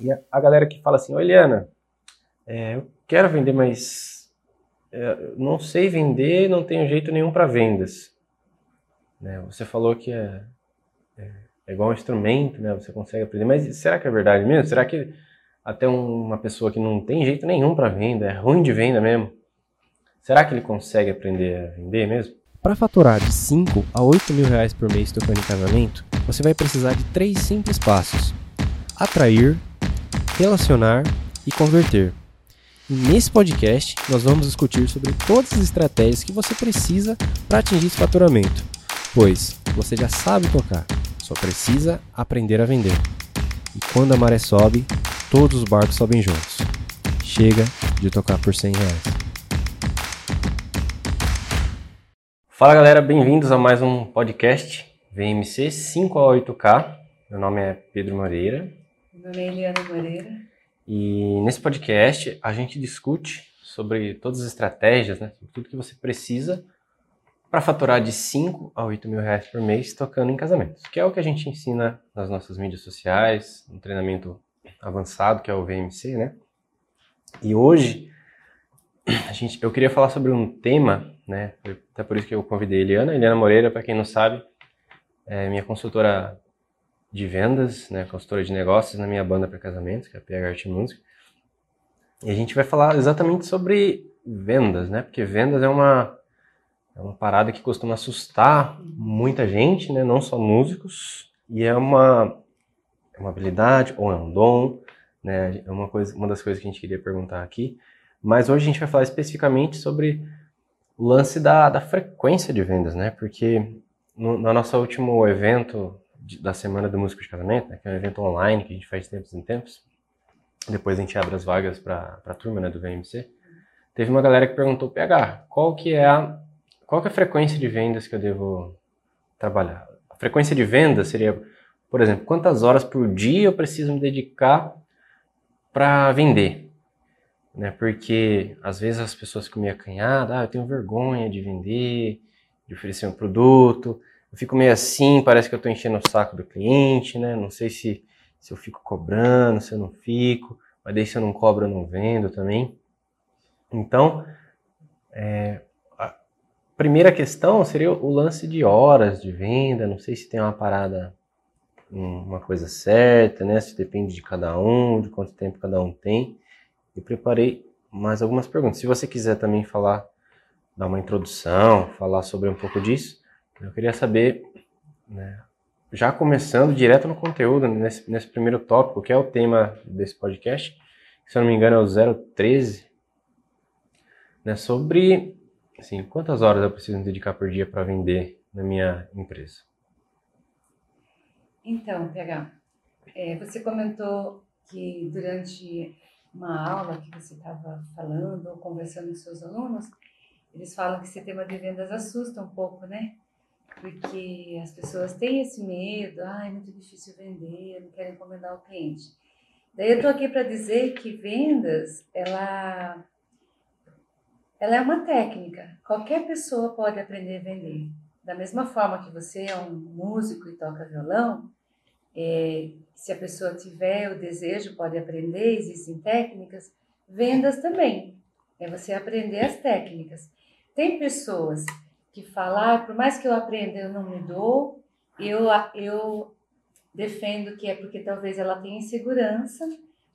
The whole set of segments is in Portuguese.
E a, galera que fala assim, ô Eliana, é, eu quero vender, mas é, não sei vender, não tenho jeito nenhum para vendas. Né? Você falou que é, é, é, igual um instrumento, né? Você consegue aprender, mas será que é verdade mesmo? Será que até uma pessoa que não tem jeito nenhum para venda, é ruim de venda mesmo, será que ele consegue aprender a vender mesmo? Para faturar de 5 a 8 mil reais por mês tocando em casamento, você vai precisar de três simples passos: atrair, relacionar e converter. E nesse podcast, nós vamos discutir sobre todas as estratégias que você precisa para atingir esse faturamento, pois você já sabe tocar, só precisa aprender a vender. E quando a maré sobe, todos os barcos sobem juntos. Chega de tocar por 100 reais. Fala galera, bem-vindos a mais um podcast VMC 5 a 8K. Meu nome é Pedro Moreira. Meu nome é Eliana Moreira. E nesse podcast a gente discute sobre todas as estratégias, né, sobre tudo que você precisa para faturar de 5 a 8 mil reais por mês tocando em casamentos, que é o que a gente ensina nas nossas mídias sociais, no treinamento avançado, que é o VMC, né? E hoje a gente, eu queria falar sobre um tema, né? Até por isso que eu convidei a Eliana. Eliana Moreira, para quem não sabe, é minha consultora de vendas, né? Consultora de negócios na minha banda para casamentos, que é a PH Art Music. E a gente vai falar exatamente sobre vendas, né? Porque vendas é uma é uma parada que costuma assustar muita gente, né? Não só músicos. E é uma é uma habilidade ou é um dom, né? É uma coisa, uma das coisas que a gente queria perguntar aqui. Mas hoje a gente vai falar especificamente sobre o lance da, da frequência de vendas, né? Porque no, no nosso último evento de, da Semana do Músico de Casamento, né? que é um evento online que a gente faz tempos em tempos, depois a gente abre as vagas para a turma né, do VMC, teve uma galera que perguntou, PH, qual que é a qual que é a frequência de vendas que eu devo trabalhar? A frequência de vendas seria por exemplo, quantas horas por dia eu preciso me dedicar para vender? Né? Porque às vezes as pessoas ficam meio acanhadas, ah, eu tenho vergonha de vender, de oferecer um produto, eu fico meio assim, parece que eu estou enchendo o saco do cliente, né? Não sei se, se eu fico cobrando, se eu não fico, mas daí se eu não cobro, eu não vendo também. Então, é, a primeira questão seria o lance de horas de venda, não sei se tem uma parada uma coisa certa, né? Se depende de cada um, de quanto tempo cada um tem. E preparei mais algumas perguntas. Se você quiser também falar, dar uma introdução, falar sobre um pouco disso, eu queria saber, né, já começando direto no conteúdo, nesse, nesse primeiro tópico, que é o tema desse podcast, se eu não me engano é o 013, né, sobre assim, quantas horas eu preciso dedicar por dia para vender na minha empresa. Então, PH, é, você comentou que durante uma aula que você estava falando ou conversando com seus alunos, eles falam que esse tema de vendas assusta um pouco, né? Porque as pessoas têm esse medo, ah, é muito difícil vender, não querem encomendar o cliente. Daí eu estou aqui para dizer que vendas, ela, ela é uma técnica. Qualquer pessoa pode aprender a vender. Da mesma forma que você é um músico e toca violão, é, se a pessoa tiver o desejo, pode aprender, existem técnicas. Vendas também, é você aprender as técnicas. Tem pessoas que falam, ah, por mais que eu aprenda, eu não me dou, eu, eu defendo que é porque talvez ela tenha insegurança,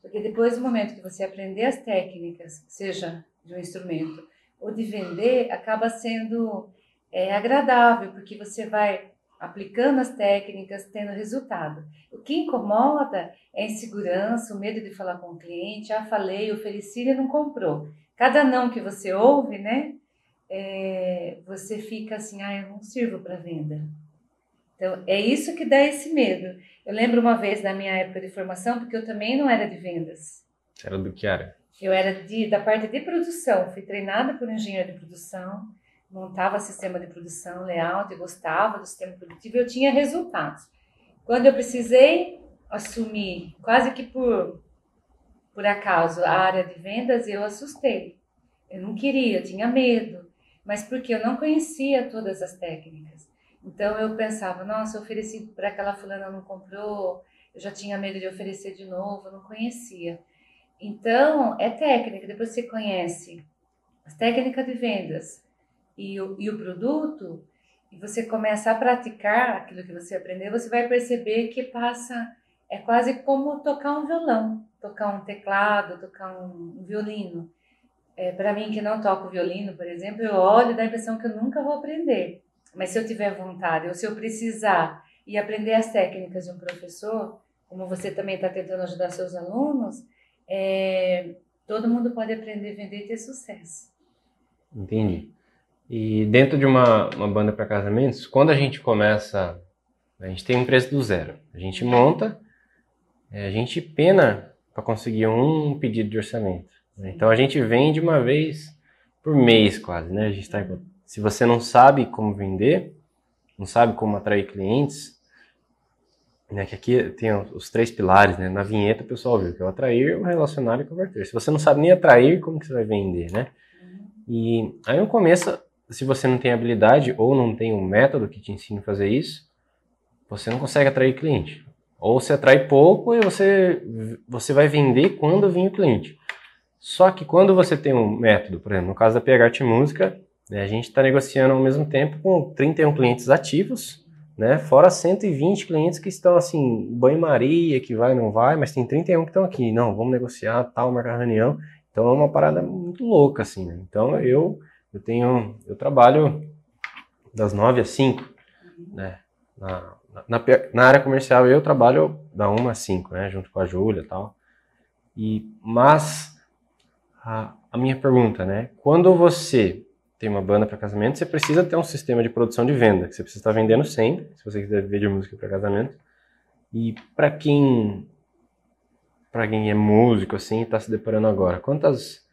porque depois do momento que você aprender as técnicas, seja de um instrumento ou de vender, acaba sendo é, agradável, porque você vai aplicando as técnicas, tendo resultado. O que incomoda é a insegurança, o medo de falar com o cliente. Ah, falei, ofereci e não comprou. Cada não que você ouve, né? É, você fica assim, ah, eu não sirvo para venda. Então, é isso que dá esse medo. Eu lembro uma vez da minha época de formação, porque eu também não era de vendas. Era do que era? Eu era de, da parte de produção. Fui treinada por engenheiro de produção montava sistema de produção, layout, eu gostava do sistema produtivo, eu tinha resultados. Quando eu precisei assumir, quase que por, por acaso, a área de vendas, eu assustei. Eu não queria, eu tinha medo, mas porque eu não conhecia todas as técnicas. Então eu pensava, nossa, ofereci para aquela fulana não comprou, eu já tinha medo de oferecer de novo, não conhecia. Então, é técnica. Depois você conhece as técnicas de vendas e o, e o produto, e você começa a praticar aquilo que você aprendeu, você vai perceber que passa. É quase como tocar um violão, tocar um teclado, tocar um violino. É, Para mim, que não toco violino, por exemplo, eu olho e dá a impressão que eu nunca vou aprender. Mas se eu tiver vontade, ou se eu precisar e aprender as técnicas de um professor, como você também está tentando ajudar seus alunos, é, todo mundo pode aprender vender e ter sucesso. Entendi. E dentro de uma, uma banda para casamentos, quando a gente começa, a gente tem um preço do zero. A gente monta, é, a gente pena para conseguir um pedido de orçamento. Né? Então a gente vende uma vez por mês quase, né? A gente tá, se você não sabe como vender, não sabe como atrair clientes, né, que aqui tem os três pilares, né? Na vinheta o pessoal viu que é o atrair, o relacionar e converter. Se você não sabe nem atrair, como que você vai vender, né? E aí no começo, se você não tem habilidade ou não tem um método que te ensine a fazer isso, você não consegue atrair cliente. Ou você atrai pouco e você, você vai vender quando vir o cliente. Só que quando você tem um método, por exemplo, no caso da PH Art Música, né, a gente está negociando ao mesmo tempo com 31 clientes ativos, né, fora 120 clientes que estão assim, banho-maria, que vai não vai, mas tem 31 que estão aqui. Não, vamos negociar, tal, marcar reunião. Então é uma parada muito louca, assim, né? Então eu, eu tenho, eu trabalho das 9 às 5, né? Na, na, na, área comercial eu trabalho da 1 às 5, né? Junto com a Júlia e tal. E, mas a, a minha pergunta, né? Quando você tem uma banda para casamento, você precisa ter um sistema de produção de venda, que você precisa estar vendendo sempre, se você quiser vender música para casamento. E para quem para quem é músico assim, está se deparando agora, quantas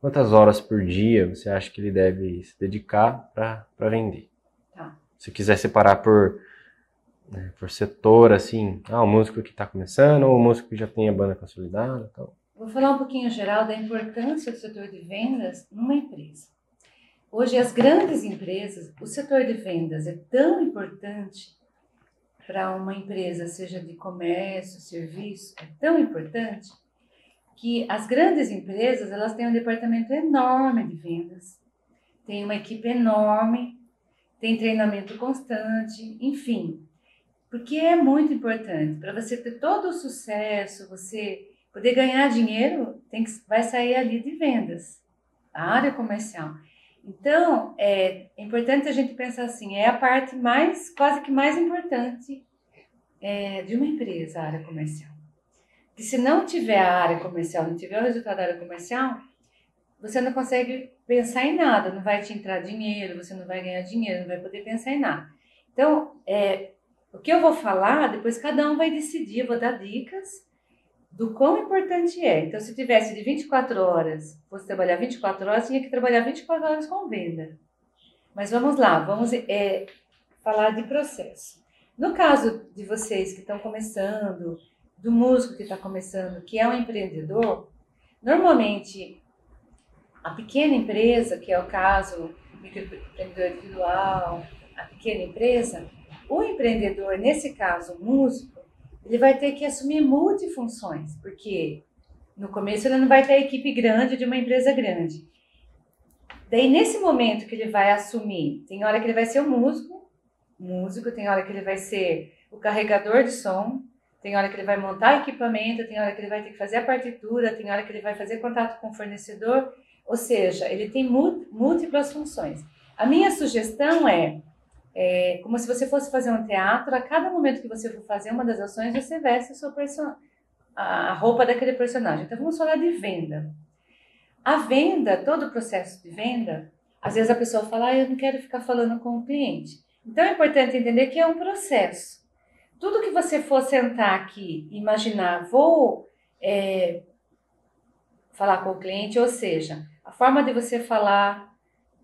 quantas horas por dia você acha que ele deve se dedicar para vender? Tá. Se quiser separar por né, por setor assim, ah, o músico que está começando ou o músico que já tem a banda consolidada, tal. Vou falar um pouquinho geral da importância do setor de vendas numa empresa. Hoje, as grandes empresas, o setor de vendas é tão importante para uma empresa, seja de comércio, serviço, é tão importante que as grandes empresas elas têm um departamento enorme de vendas, tem uma equipe enorme, tem treinamento constante, enfim, porque é muito importante para você ter todo o sucesso, você poder ganhar dinheiro, tem que vai sair ali de vendas, a área comercial. Então, é, é importante a gente pensar assim, é a parte mais, quase que mais importante é, de uma empresa, a área comercial. Que se não tiver a área comercial, não tiver o resultado da área comercial, você não consegue pensar em nada, não vai te entrar dinheiro, você não vai ganhar dinheiro, não vai poder pensar em nada. Então, é, o que eu vou falar, depois cada um vai decidir, eu vou dar dicas do quão importante é. Então, se tivesse de 24 horas, fosse trabalhar 24 horas, tinha que trabalhar 24 horas com venda. Mas vamos lá, vamos é, falar de processo. No caso de vocês que estão começando, do músico que está começando, que é um empreendedor, normalmente a pequena empresa, que é o caso microempreendedor individual, a pequena empresa, o empreendedor, nesse caso, o músico, ele vai ter que assumir multifunções, porque no começo ele não vai ter a equipe grande de uma empresa grande. Daí, nesse momento que ele vai assumir, tem hora que ele vai ser o músico, músico, tem hora que ele vai ser o carregador de som, tem hora que ele vai montar equipamento, tem hora que ele vai ter que fazer a partitura, tem hora que ele vai fazer contato com o fornecedor, ou seja, ele tem múltiplas funções. A minha sugestão é é como se você fosse fazer um teatro, a cada momento que você for fazer uma das ações, você veste a, sua a roupa daquele personagem. Então vamos falar de venda. A venda, todo o processo de venda, às vezes a pessoa fala, ah, eu não quero ficar falando com o cliente. Então é importante entender que é um processo. Tudo que você for sentar aqui, imaginar, vou é, falar com o cliente, ou seja, a forma de você falar,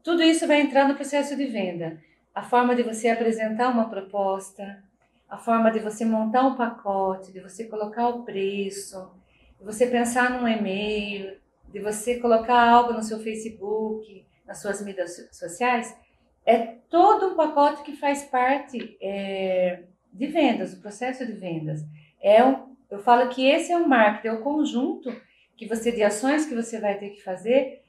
tudo isso vai entrar no processo de venda a forma de você apresentar uma proposta, a forma de você montar um pacote, de você colocar o preço, de você pensar num e-mail, de você colocar algo no seu Facebook, nas suas mídias sociais, é todo um pacote que faz parte é, de vendas, do processo de vendas. é um, eu falo que esse é o marketing, é o conjunto que você de ações que você vai ter que fazer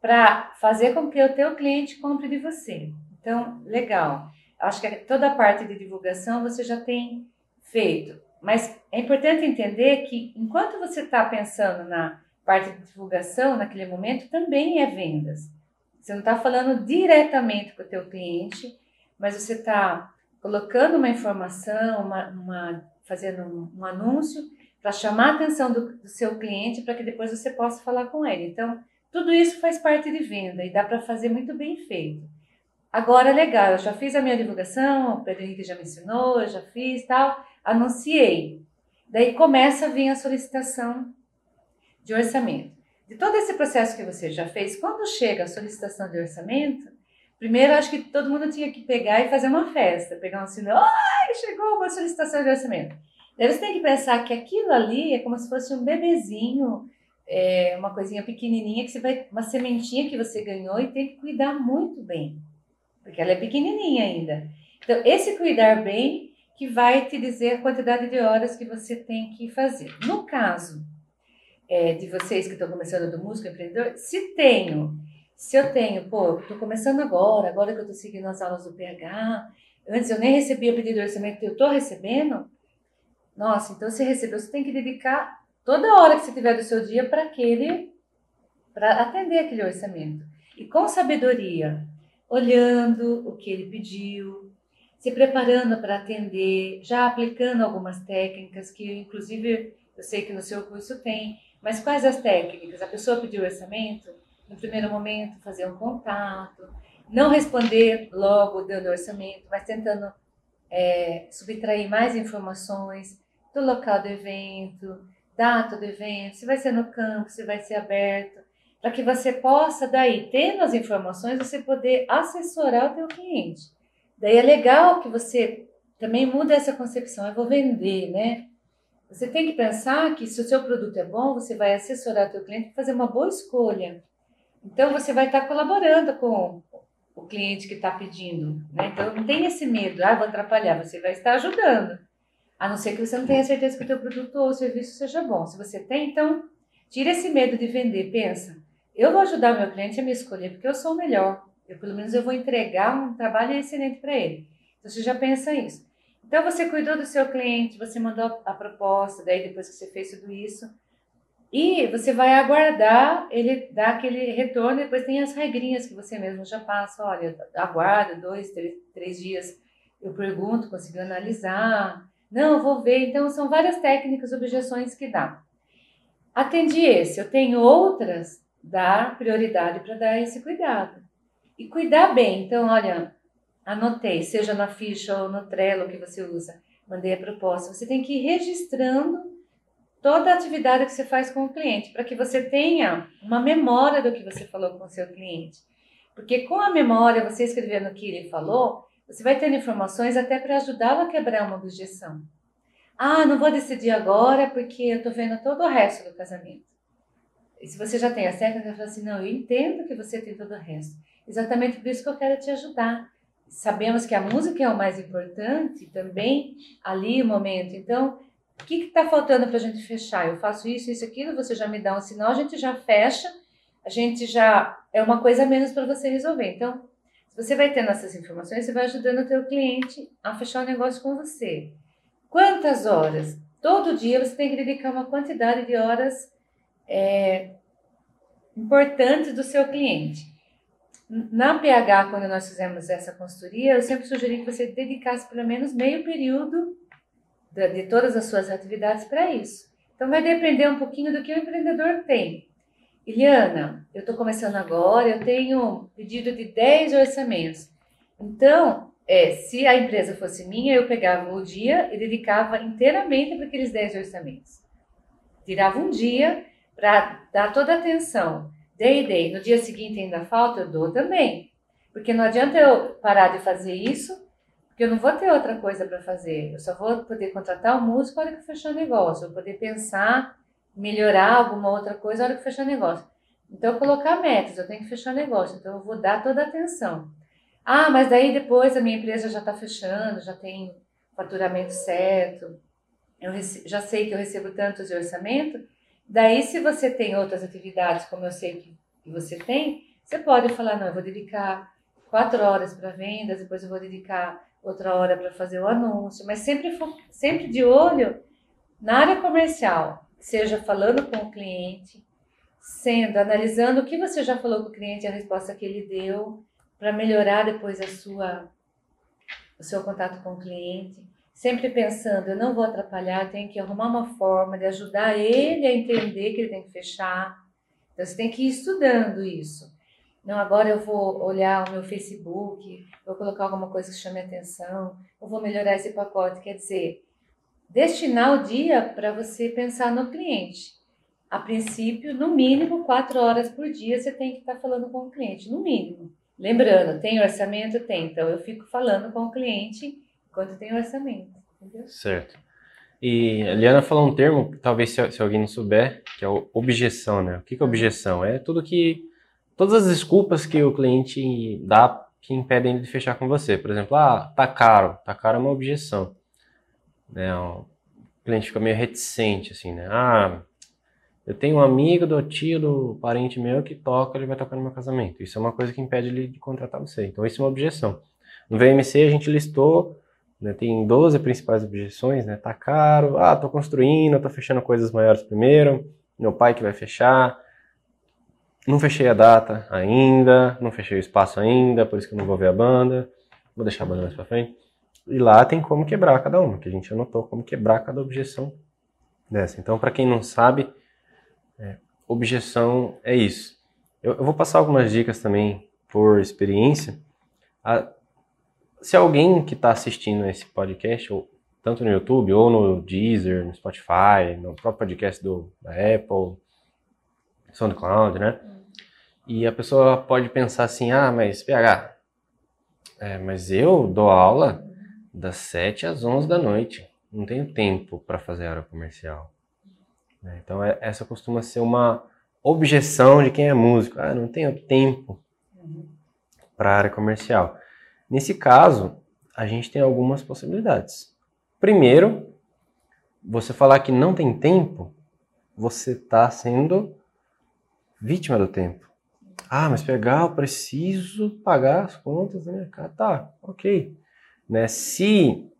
para fazer com que o teu cliente compre de você. Então, legal. Acho que toda a parte de divulgação você já tem feito. Mas é importante entender que enquanto você está pensando na parte de divulgação naquele momento, também é vendas. Você não está falando diretamente com o teu cliente, mas você está colocando uma informação, uma, uma fazendo um, um anúncio para chamar a atenção do, do seu cliente para que depois você possa falar com ele. Então, tudo isso faz parte de venda e dá para fazer muito bem feito. Agora, legal, eu já fiz a minha divulgação, o Pedro Henrique já me ensinou, eu já fiz tal, anunciei. Daí começa a vir a solicitação de orçamento. De todo esse processo que você já fez, quando chega a solicitação de orçamento, primeiro acho que todo mundo tinha que pegar e fazer uma festa, pegar um sinal, ai, chegou uma solicitação de orçamento. Daí você tem que pensar que aquilo ali é como se fosse um bebezinho, é, uma coisinha pequenininha que você vai, uma sementinha que você ganhou e tem que cuidar muito bem, porque ela é pequenininha ainda. Então, esse cuidar bem que vai te dizer a quantidade de horas que você tem que fazer. No caso é, de vocês que estão começando do músico empreendedor, se tenho, se eu tenho, pô, estou começando agora, agora que eu estou seguindo as aulas do PH, antes eu nem recebia pedido de orçamento, eu estou recebendo, nossa, então você recebeu, você tem que dedicar toda hora que você tiver do seu dia para aquele, para atender aquele orçamento. E com sabedoria, olhando o que ele pediu, se preparando para atender, já aplicando algumas técnicas que, inclusive, eu sei que no seu curso tem, mas quais as técnicas? A pessoa pediu orçamento, no primeiro momento fazer um contato, não responder logo dando orçamento, mas tentando é, subtrair mais informações do local do evento, data do evento, se vai ser no campo, se vai ser aberto, para que você possa daí, tendo as informações, você poder assessorar o teu cliente. Daí é legal que você também muda essa concepção, eu vou vender, né? Você tem que pensar que se o seu produto é bom, você vai assessorar o teu cliente para fazer uma boa escolha. Então você vai estar colaborando com o cliente que está pedindo, né? Então não tem esse medo, ah, vou atrapalhar, você vai estar ajudando. A não ser que você não tenha certeza que o teu produto ou serviço seja bom. Se você tem, então, tira esse medo de vender. Pensa, eu vou ajudar meu cliente a me escolher porque eu sou o melhor. Eu, pelo menos eu vou entregar um trabalho excelente para ele. Então, você já pensa isso. Então, você cuidou do seu cliente, você mandou a proposta, daí depois que você fez tudo isso, e você vai aguardar ele dar aquele retorno, depois tem as regrinhas que você mesmo já passa, olha, aguarda dois, três, três dias, eu pergunto, consigo analisar, não, vou ver. Então, são várias técnicas, objeções que dá. Atendi esse, eu tenho outras, dá prioridade para dar esse cuidado. E cuidar bem. Então, olha, anotei, seja na ficha ou no Trello que você usa, mandei a proposta. Você tem que ir registrando toda a atividade que você faz com o cliente, para que você tenha uma memória do que você falou com o seu cliente. Porque com a memória, você escrevendo o que ele falou, você vai tendo informações até para ajudá-lo a quebrar uma objeção. Ah, não vou decidir agora porque eu estou vendo todo o resto do casamento. Se você já tem a técnica, fala assim, não, eu entendo que você tem todo o resto. Exatamente por isso que eu quero te ajudar. Sabemos que a música é o mais importante também, ali o momento. Então, o que está faltando para a gente fechar? Eu faço isso, isso, aquilo, você já me dá um sinal, a gente já fecha, a gente já... É uma coisa a menos para você resolver. Então, você vai tendo essas informações, você vai ajudando o teu cliente a fechar o negócio com você. Quantas horas? Todo dia você tem que dedicar uma quantidade de horas é, importantes do seu cliente. Na PH, quando nós fizemos essa consultoria, eu sempre sugeri que você dedicasse pelo menos meio período de, de todas as suas atividades para isso. Então, vai depender um pouquinho do que o empreendedor tem. Eliana, eu estou começando agora, eu tenho pedido de 10 orçamentos. Então, é, se a empresa fosse minha, eu pegava o dia e dedicava inteiramente para aqueles 10 orçamentos. Tirava um dia para dar toda a atenção. Dei, dei. No dia seguinte ainda falta, eu dou também. Porque não adianta eu parar de fazer isso, porque eu não vou ter outra coisa para fazer. Eu só vou poder contratar o músico para que fechar o negócio, eu vou poder pensar melhorar alguma outra coisa na hora que fechar negócio. Então, colocar metas, eu tenho que fechar negócio, então eu vou dar toda a atenção. Ah, mas daí depois a minha empresa já está fechando, já tem faturamento certo. eu já sei que eu recebo tantos de orçamento. Daí, se você tem outras atividades, como eu sei que, você tem, você pode falar, não, eu vou dedicar quatro horas para vendas, depois eu vou dedicar outra hora para fazer o anúncio, mas sempre, sempre de olho na área comercial, seja falando com o cliente, sendo, analisando o que você já falou com o cliente, a resposta que ele deu, para melhorar depois a sua, o seu contato com o cliente. Sempre pensando, eu não vou atrapalhar, tenho que arrumar uma forma de ajudar ele a entender que ele tem que fechar. Então você tem que ir estudando isso. Não, agora eu vou olhar o meu Facebook, vou colocar alguma coisa que chame atenção, eu vou melhorar esse pacote. Quer dizer, destinar o dia para você pensar no cliente. A princípio, no mínimo, quatro horas por dia você tem que estar tá falando com o cliente, no mínimo. Lembrando, tem orçamento? Tem. Então, eu fico falando com o cliente enquanto tem orçamento. Entendeu? Certo. E a Liana falou um termo, talvez se, se, alguém não souber, que é objeção, né? O que, que é objeção? É tudo que. Todas as desculpas que o cliente dá que impedem ele de fechar com você. Por exemplo, ah, tá caro. Tá caro é uma objeção. Né? O cliente fica meio reticente, assim, né? Ah, eu tenho um amigo do tio, do parente meu que toca, ele vai tocar no meu casamento. Isso é uma coisa que impede ele de contratar você. Então, isso é uma objeção. No VMC, a gente listou, né, tem 12 principais objeções, né? Tá caro, ah, tô construindo, tô fechando coisas maiores primeiro, meu pai que vai fechar, não fechei a data ainda, não fechei o espaço ainda, por isso que eu não vou ver a banda, vou deixar a banda mais pra frente. E lá tem como quebrar cada uma, que a gente anotou como quebrar cada objeção dessa. Então, para quem não sabe, é, objeção é isso. Eu, eu, vou passar algumas dicas também por experiência. A, se alguém que está assistindo esse podcast, ou, tanto no YouTube, ou no Deezer, no Spotify, no próprio podcast do, da Apple, SoundCloud, né? E a pessoa pode pensar assim, ah, mas PH, é, mas eu dou aula das 7 às 11 da noite. Não tenho tempo para fazer hora comercial. Né? Então, é, essa costuma ser uma objeção de quem é músico. Ah, não tenho tempo para área comercial. Nesse caso, a gente tem algumas possibilidades. Primeiro, você falar que não tem tempo, você está sendo vítima do tempo. Ah, mas pegar, eu preciso pagar as contas da minha casa. Tá, ok. Né? Se,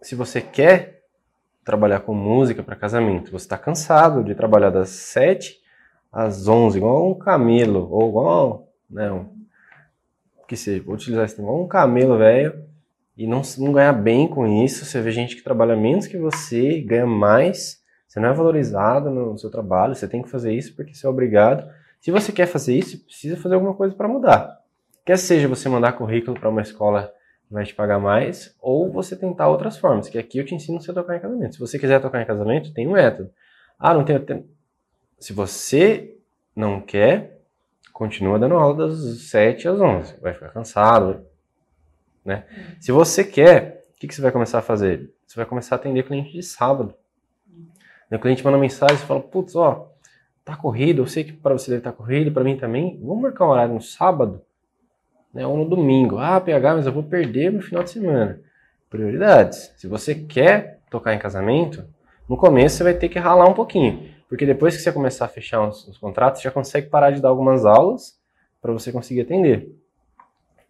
se você quer trabalhar com música para casamento. Você está cansado de trabalhar das 7 às 11, igual um camelo, ou igual, né, um, que seja, vou utilizar esse termo, igual um camelo velho, e não, não ganhar bem com isso. Você vê gente que trabalha menos que você, ganha mais, você não é valorizado no seu trabalho, você tem que fazer isso porque você é obrigado. Se você quer fazer isso, precisa fazer alguma coisa para mudar. Quer seja você mandar currículo para uma escola vai te pagar mais, ou você tentar outras formas, que aqui eu te ensino você a tocar em casamento. Se você quiser tocar em casamento, tem um método. Ah, não tenho tempo. Se você não quer, continua dando aula das 7 às 11. Vai ficar cansado, né? Se você quer, o que, que você vai começar a fazer? Você vai começar a atender cliente de sábado. O cliente manda mensagem e fala, putz, ó, tá corrido, eu sei que para você deve estar tá corrido, para mim também. Vamos marcar um horário no sábado? né, ou no domingo. Ah, PH, mas eu vou perder no final de semana. Prioridades. Se você quer tocar em casamento, no começo você vai ter que ralar um pouquinho. Porque depois que você começar a fechar os, os contratos, já consegue parar de dar algumas aulas para você conseguir atender.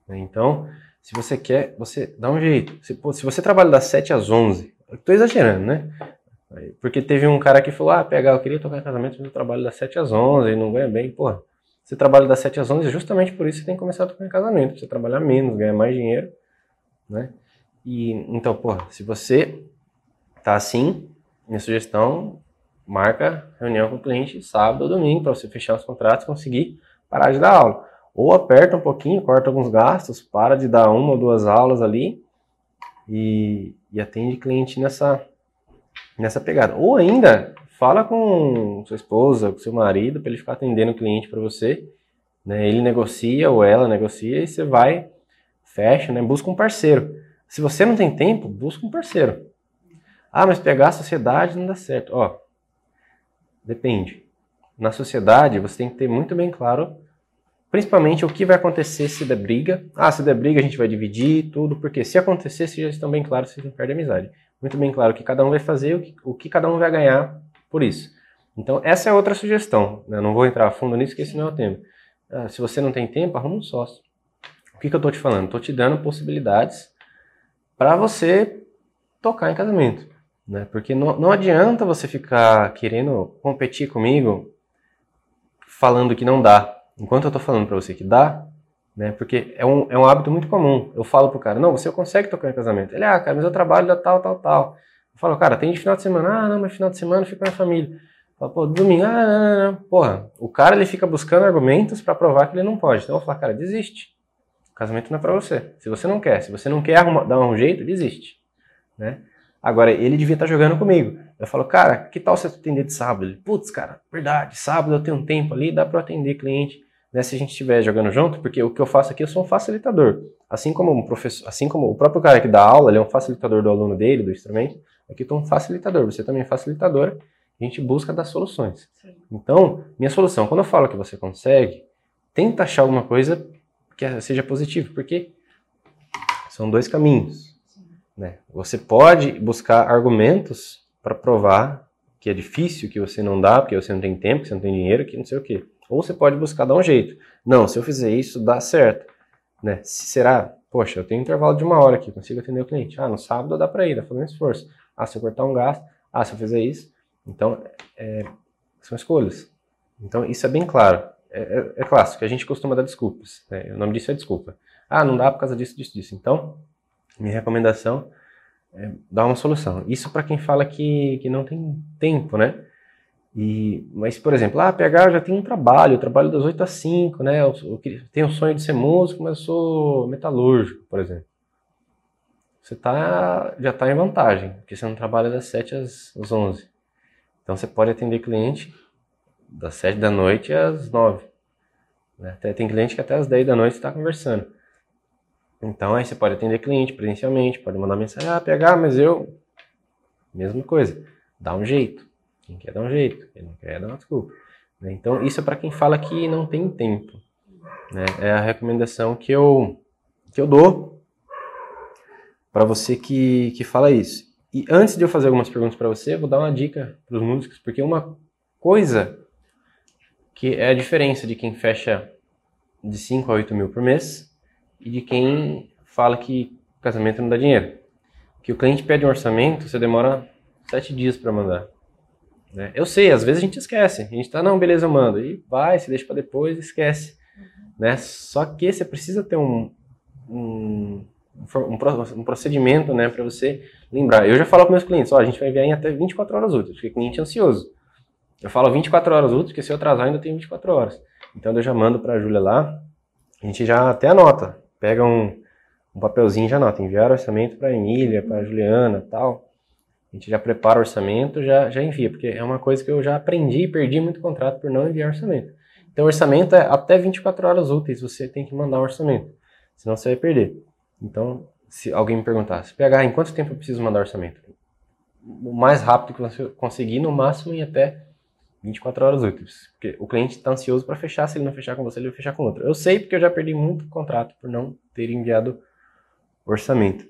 Então, se você quer, você dá um jeito. Se, se você trabalha das 7 às 11, estou exagerando, né? Porque teve um cara que falou, ah, PH, eu queria tocar em casamento, mas eu trabalho das 7 às 11 e não ganha bem. Porra, você trabalha das 7 às 11, justamente por isso você tem que começar a tocar em casamento. Você trabalhar menos, ganhar mais dinheiro, né? E, então, porra, se você tá assim, minha sugestão, marca reunião com o cliente sábado ou domingo para você fechar os contratos e conseguir parar de dar aula. Ou aperta um pouquinho, corta alguns gastos, para de dar uma ou duas aulas ali e, e atende cliente nessa, nessa pegada. Ou ainda, fala com sua esposa, com seu marido, para ele ficar atendendo o cliente para você. Né? Ele negocia ou ela negocia e você vai, fecha, né? busca um parceiro. Se você não tem tempo, busca um parceiro. Ah, mas pegar a sociedade não dá certo. Ó, depende. Na sociedade, você tem que ter muito bem claro, principalmente o que vai acontecer se der briga. Ah, se der briga, a gente vai dividir tudo, porque se acontecer, vocês já estão bem claros, vocês não perdem amizade. muito bem claro o que cada um vai fazer, o que, o que cada um vai ganhar por isso. Então, essa é outra sugestão. Né? Não vou entrar a fundo nisso, porque esse não é o tema. Ah, se você não tem tempo, arruma um sócio. O que, que eu estou te falando? Estou te dando possibilidades para você tocar em casamento. Né? Porque não, não adianta você ficar querendo competir comigo falando que não dá. Enquanto eu estou falando para você que dá, né? Porque é um, é um hábito muito comum. Eu falo pro cara, não, você consegue tocar em casamento. Ele, ah, cara, mas eu trabalho da tal, tal, tal. Eu falo, cara, tem de final de semana. Ah, não, mas final de semana fica com a família. Eu falo, pô, domingo, ah, não, não, não. Porra, o cara ele fica buscando argumentos para provar que ele não pode. Então eu falo, cara, desiste. O casamento não é para você. Se você não quer, se você não quer arrumar, dar um jeito, desiste. Né? Agora, ele devia estar tá jogando comigo. Eu falo, cara, que tal você atender de sábado? Ele, putz, cara, verdade, sábado eu tenho um tempo ali, dá para atender cliente né, se a gente estiver jogando junto, porque o que eu faço aqui, eu sou um facilitador. Assim como um professor, assim como o próprio cara que dá aula, ele é um facilitador do aluno dele, do instrumento, aqui eu estou um facilitador, você também é facilitadora, a gente busca dar soluções. Sim. Então, minha solução, quando eu falo que você consegue, tenta achar alguma coisa que seja positiva, porque são dois caminhos. Né? Você pode buscar argumentos para provar que é difícil, que você não dá, porque você não tem tempo, que você não tem dinheiro, que não sei o quê. Ou você pode buscar dar um jeito. Não, se eu fizer isso, dá certo. Né? Se será, poxa, eu tenho um intervalo de uma hora aqui, consigo atender o cliente. Ah, no sábado dá para ir, dá fazendo esforço. Ah, se eu cortar um gasto. Ah, se eu fizer isso. Então, é, são escolhas. Então, isso é bem claro. É, é, é clássico, a gente costuma dar desculpas. Né? O nome disso é desculpa. Ah, não dá por causa disso, disso, disso. Então, minha recomendação é dar uma solução. Isso para quem fala que, que não tem tempo, né? E, mas, por exemplo, ah, PH já tem um trabalho, eu trabalho das 8 às 5, né? Eu, eu tenho o sonho de ser músico, mas eu sou metalúrgico, por exemplo. Você tá, já está em vantagem, porque você não trabalha das 7 às, às 11. Então você pode atender cliente das 7 da noite às 9. Né? Tem cliente que até às 10 da noite está conversando. Então aí você pode atender cliente presencialmente, pode mandar mensagem, ah, PH, mas eu. Mesma coisa, dá um jeito. Quem quer dar um jeito, quem não quer dar uma desculpa. Né? Então, isso é para quem fala que não tem tempo. Né? É a recomendação que eu, que eu dou para você que, que fala isso. E antes de eu fazer algumas perguntas para você, eu vou dar uma dica para os músicos, porque uma coisa que é a diferença de quem fecha de 5 a 8 mil por mês e de quem fala que casamento não dá dinheiro. Que o cliente pede um orçamento, você demora sete dias para mandar. Né? Eu sei, às vezes a gente esquece. A gente tá, não, beleza, eu mando. E vai, se deixa para depois, esquece. Né? Só que você precisa ter um, um, um, procedimento né, para você lembrar. Eu já falo para meus clientes, ó, a gente vai enviar em até 24 horas úteis, porque o cliente é ansioso. Eu falo 24 horas úteis, porque se eu atrasar ainda tem 24 horas. Então eu já mando para a Júlia lá, a gente já até anota, pega um, um papelzinho e já anota, enviar orçamento para Emília, para Juliana tal. A gente já prepara o orçamento, já, já envia, porque é uma coisa que eu já aprendi e perdi muito contrato por não enviar orçamento. Então, orçamento é até 24 horas úteis, você tem que mandar um orçamento, senão você vai perder. Então, se alguém me perguntasse, PH, em quanto tempo eu preciso mandar orçamento? O mais rápido que você conseguir, no máximo em até 24 horas úteis. Porque o cliente está ansioso para fechar, se ele não fechar com você, ele vai fechar com outro. Eu sei porque eu já perdi muito contrato por não ter enviado orçamento.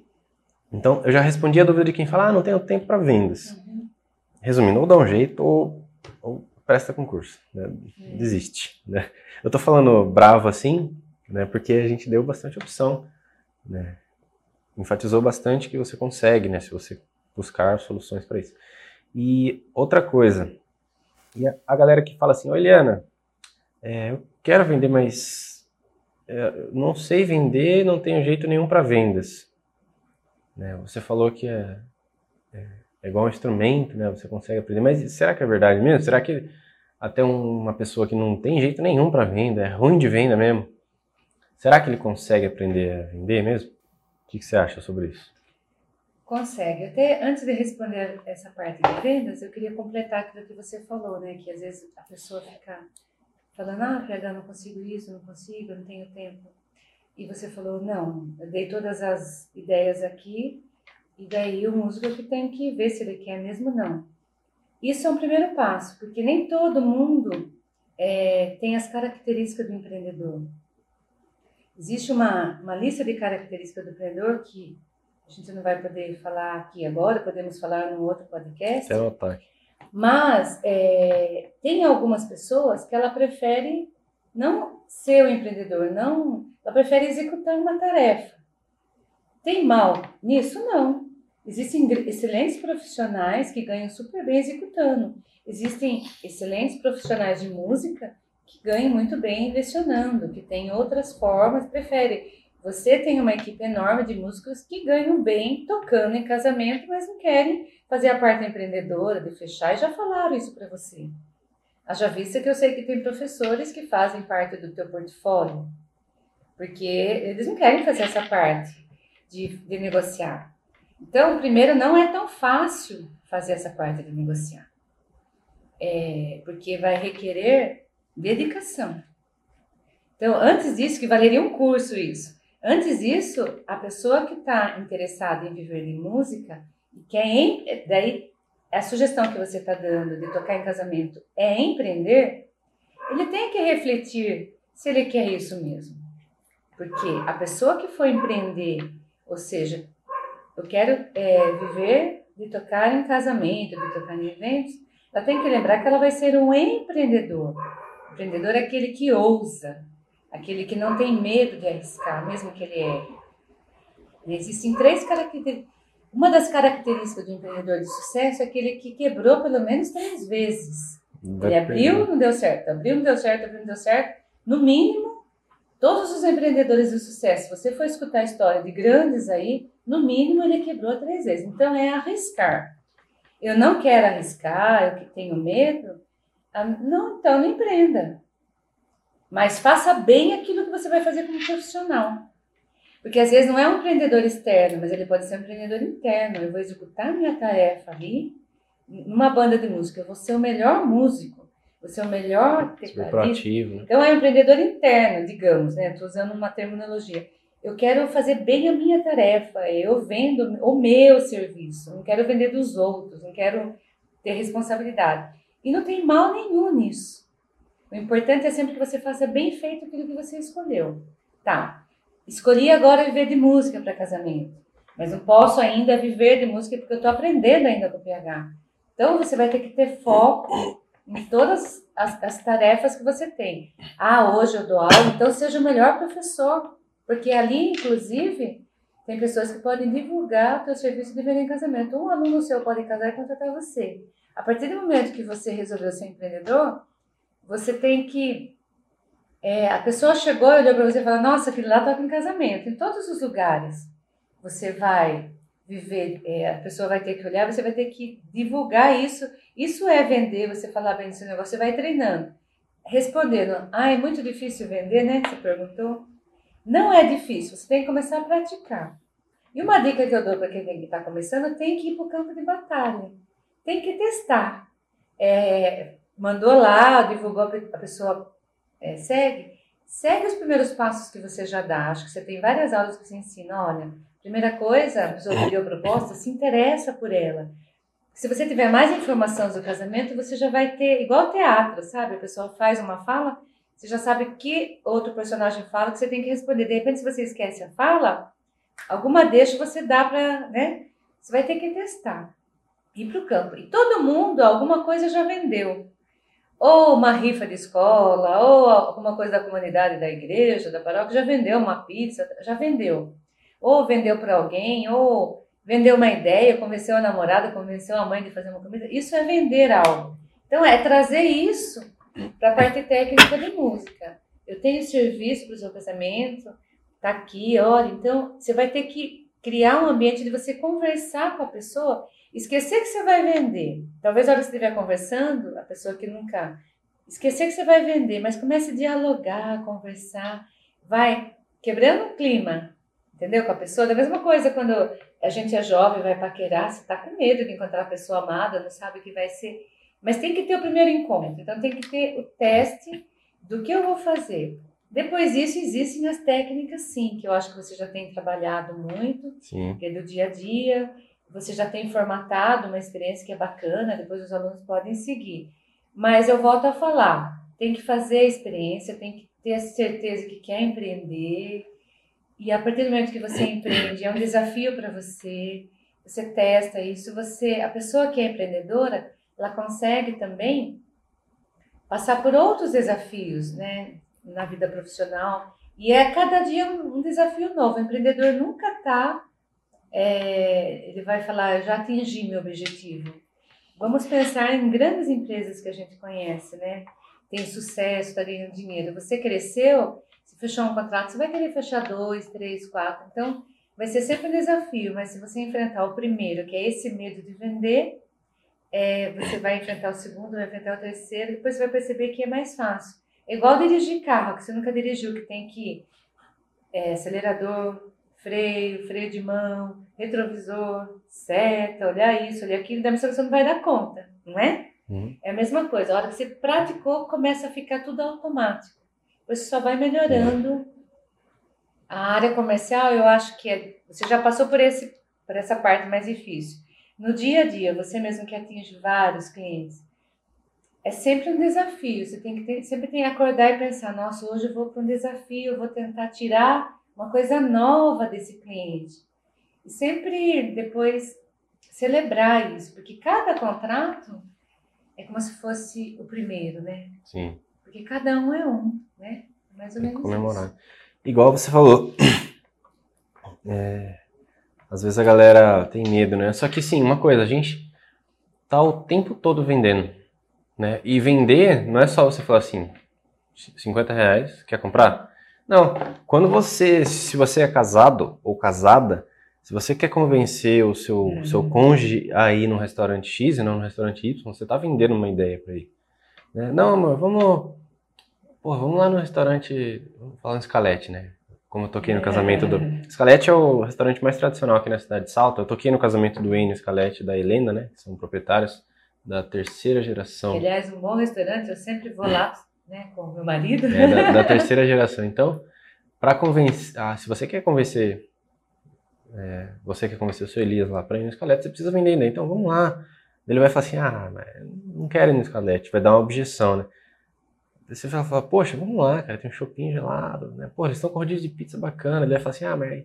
Então, eu já respondi a dúvida de quem fala, ah, não tenho tempo para vendas. Uhum. Resumindo, ou dá um jeito ou, ou presta concurso, né? uhum. desiste. Né? Eu tô falando bravo assim, né, porque a gente deu bastante opção, né? enfatizou bastante que você consegue, né, se você buscar soluções para isso. E outra coisa, e a, a, galera que fala assim, Eliana, é, eu quero vender, mas é, não sei vender, não tenho jeito nenhum para vendas. Né? Você falou que é, é, é, igual um instrumento, né? Você consegue aprender. Mas será que é verdade mesmo? Será que até uma pessoa que não tem jeito nenhum para venda, é ruim de venda mesmo, será que ele consegue aprender a vender mesmo? O que, que você acha sobre isso? Consegue. Até antes de responder essa parte de vendas, eu queria completar aquilo que você falou, né? Que às vezes a pessoa fica falando, ah, PH, não consigo isso, não consigo, não tenho tempo e você falou, não, eu dei todas as ideias aqui, e daí o músico que tem que ver se ele quer mesmo não. Isso é um primeiro passo, porque nem todo mundo é, tem as características do empreendedor. Existe uma, uma lista de características do empreendedor que a gente não vai poder falar aqui agora, podemos falar no outro podcast. O ataque. Mas é, tem algumas pessoas que ela prefere não ser o empreendedor, não, ela prefere executar uma tarefa. Tem mal nisso? Não. Existem excelentes profissionais que ganham super bem executando. Existem excelentes profissionais de música que ganham muito bem lecionando, que têm outras formas, prefere. Você tem uma equipe enorme de músicos que ganham bem tocando em casamento, mas não querem fazer a parte empreendedora, de fechar, e já falaram isso para você. Haja vista que eu sei que tem professores que fazem parte do teu portfólio, porque eles não querem fazer essa parte de, de negociar. Então, primeiro, não é tão fácil fazer essa parte de negociar, é, porque vai requerer dedicação. Então, antes disso, que valeria um curso isso. Antes disso, a pessoa que está interessada em viver de música e quer, em, daí a sugestão que você está dando de tocar em casamento é empreender, ele tem que refletir se ele quer isso mesmo. Porque a pessoa que for empreender, ou seja, eu quero é, viver de tocar em casamento, de tocar em eventos, ela tem que lembrar que ela vai ser um empreendedor. O empreendedor é aquele que ousa, aquele que não tem medo de arriscar, mesmo que ele erre. Existem três características uma das características do empreendedor de sucesso é aquele que quebrou pelo menos três vezes. Ele abriu, não deu certo, abriu, não deu certo, abriu, não deu certo. No mínimo, todos os empreendedores de sucesso, se você for escutar a história de grandes aí, no mínimo ele quebrou três vezes. Então é arriscar. Eu não quero arriscar, eu tenho medo. Ah, não, então não empreenda. Mas faça bem aquilo que você vai fazer como profissional. Porque às vezes não é um empreendedor externo, mas ele pode ser um empreendedor interno. Eu vou executar minha tarefa ali, numa banda de música, eu vou ser o melhor músico, vou ser o melhor proativo. Né? Então é um empreendedor interno, digamos, né? Estou usando uma terminologia. Eu quero fazer bem a minha tarefa, eu vendo o meu serviço, não quero vender dos outros, não quero ter responsabilidade. E não tem mal nenhum nisso. O importante é sempre que você faça bem feito aquilo que você escolheu. Tá, Escolhi agora viver de música para casamento, mas não posso ainda viver de música porque eu estou aprendendo ainda com o PH. Então você vai ter que ter foco em todas as, as, tarefas que você tem. Ah, hoje eu dou aula, então seja o melhor professor, porque ali, inclusive, tem pessoas que podem divulgar o teu serviço de venda em casamento. Um aluno seu pode casar e contratar você. A partir do momento que você resolveu ser empreendedor, você tem que é, a pessoa chegou e olhou para você e falou: Nossa, aquele lá toca em casamento. Em todos os lugares você vai viver, é, a pessoa vai ter que olhar, você vai ter que divulgar isso. Isso é vender, você falar bem desse negócio, você vai treinando. Respondendo: Ah, é muito difícil vender, né? Você perguntou. Não é difícil, você tem que começar a praticar. E uma dica que eu dou para quem está começando: tem que ir para o campo de batalha, tem que testar. É, mandou lá, divulgou, a pessoa é, segue, segue os primeiros passos que você já dá. Acho que você tem várias aulas que você ensina. Olha, primeira coisa, a pessoa pediu a proposta, se interessa por ela. Se você tiver mais informação do casamento, você já vai ter, igual teatro, sabe? A pessoa faz uma fala, você já sabe que outro personagem fala que você tem que responder. De repente, se você esquece a fala, alguma deixa você dá para, né? Você vai ter que testar. Ir para o campo. E todo mundo, alguma coisa já vendeu ou uma rifa de escola, ou alguma coisa da comunidade da igreja, da paróquia, já vendeu uma pizza, já vendeu. Ou vendeu para alguém, ou vendeu uma ideia, convenceu a namorada, convenceu a mãe de fazer uma comida. Isso é vender algo. Então, é trazer isso para a parte técnica de música. Eu tenho serviço para o seu casamento, tá aqui, olha. Então, você vai ter que criar um ambiente de você conversar com a pessoa Esquecer que você vai vender. Talvez a hora que você estiver conversando, a pessoa que nunca. Esquecer que você vai vender, mas comece a dialogar, conversar, vai quebrando o clima, entendeu? Com a pessoa. Da mesma coisa quando a gente é jovem, vai paquerar, você está com medo de encontrar a pessoa amada, não sabe o que vai ser. Mas tem que ter o primeiro encontro. Então tem que ter o teste do que eu vou fazer. Depois disso, existem as técnicas, sim, que eu acho que você já tem trabalhado muito, sim. que é do dia a dia você já tem formatado uma experiência que é bacana, depois os alunos podem seguir. Mas eu volto a falar, tem que fazer a experiência, tem que ter a certeza que quer empreender, E a partir do momento que você empreende, é um desafio para você, você testa isso, você, a pessoa que é empreendedora, ela consegue também passar por outros desafios, né, na vida profissional. E é cada dia um desafio novo. O empreendedor nunca está, é, ele vai falar, já atingi meu objetivo. Vamos pensar em grandes empresas que a gente conhece, né? Tem sucesso, está ganhando dinheiro. Você cresceu, se fechou um contrato, você vai querer fechar dois, três, quatro. Então, vai ser sempre um desafio, mas se você enfrentar o primeiro, que é esse medo de vender, é, você vai enfrentar o segundo, vai enfrentar o terceiro, depois você vai perceber que é mais fácil. É igual dirigir carro, que você nunca dirigiu, que tem que é, acelerador, freio, freio de mão, retrovisor, seta, olhar isso, olhar aquilo, da que você não vai dar conta, não é? Uhum. É a mesma coisa. A hora que você praticou, começa a ficar tudo automático. Você só vai melhorando. Uhum. A área comercial, eu acho que é, você já passou por, esse, por essa parte mais difícil. No dia a dia, você mesmo que atinge vários clientes, é sempre um desafio. Você tem que ter, sempre tem que acordar e pensar: nossa, hoje eu vou para um desafio, eu vou tentar tirar uma coisa nova desse cliente. E sempre depois celebrar isso, porque cada contrato é como se fosse o primeiro, né? Sim. Porque cada um é um, né? Mais ou menos. Comemorar. Isso. Igual você falou. É, às vezes a galera tem medo, né? Só que sim, uma coisa, a gente tá o tempo todo vendendo, né? E vender não é só você falar assim, 50 reais, quer comprar? Não. Quando você, se você é casado ou casada, se você quer convencer o seu, uhum. seu cônjuge a ir no restaurante X e não no restaurante Y, você tá vendendo uma ideia para ele. Né? Não, amor, vamos, pô, vamos lá no restaurante, vamos falar no Scalete, né? como eu toquei no casamento do. Scalete é o restaurante mais tradicional aqui na cidade de Salto. Eu toquei no casamento do Enio Scalete e da Helena, né? Que são proprietários da terceira geração. Aliás, um bom restaurante, eu sempre vou lá, né? Com o meu marido. É, da, da terceira geração. Então, para convencer. Ah, se você quer convencer. É, você quer convencer o seu Elias lá para ir no Scalete, você precisa vender ainda. Então, vamos lá. Ele vai falar assim: ah, mas não quero ir no Scalete. Vai dar uma objeção, né? você vai falar, poxa, vamos lá, cara, tem um shopping gelado, né? Pô, eles estão com rodízio de pizza bacana. Ele vai falar assim, ah, mas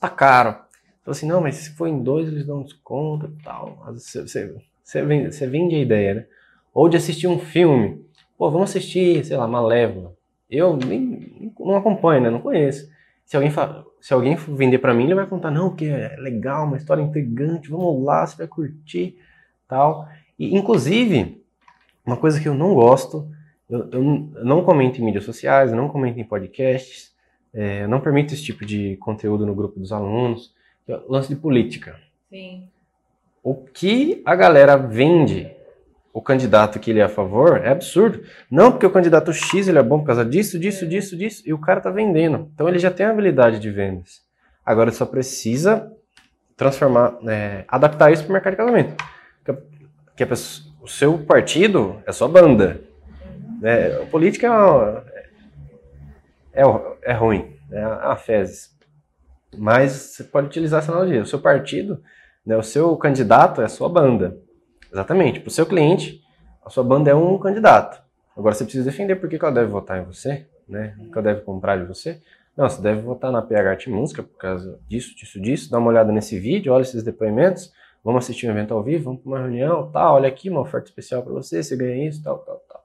tá caro. Então assim, não, mas se for em dois, eles dão desconto e tal. Você, você, você, vende, você vende a ideia, né? Ou de assistir um filme. Pô, vamos assistir, sei lá, Malévola. Eu nem, não acompanho, né? Não conheço. Se alguém, fala, se alguém vender para mim, ele vai contar, não, que é legal, uma história intrigante, vamos lá, você vai curtir, tal. E, inclusive, uma coisa que eu não gosto eu, eu não comento em mídias sociais, não comento em podcasts, é, não permito esse tipo de conteúdo no grupo dos alunos. É lance de política. Sim. O que a galera vende o candidato que ele é a favor é absurdo. Não porque o candidato X ele é bom por causa disso, disso, disso, didisso, e o cara tá vendendo. Então ele já tem a habilidade de vendas. Agora ele só precisa transformar, é, adaptar isso para o mercado de casamento. Que, o seu partido é sua banda. Né? A política é, é, é ruim, é a fezes. Mas você pode utilizar essa analogia. O seu partido, né, o seu candidato é a sua banda. Exatamente. Para o seu cliente, a sua banda é um candidato. Agora você precisa defender por que, ela deve votar em você, né? Por que ela deve comprar de você. Não, você deve votar na PH Arte Música por causa disso, disso, disso. Dá uma olhada nesse vídeo, olha esses depoimentos. Vamos assistir um evento ao vivo, vamos para uma reunião, tal. Olha aqui uma oferta especial para você, você ganha isso, tal, tal, tal.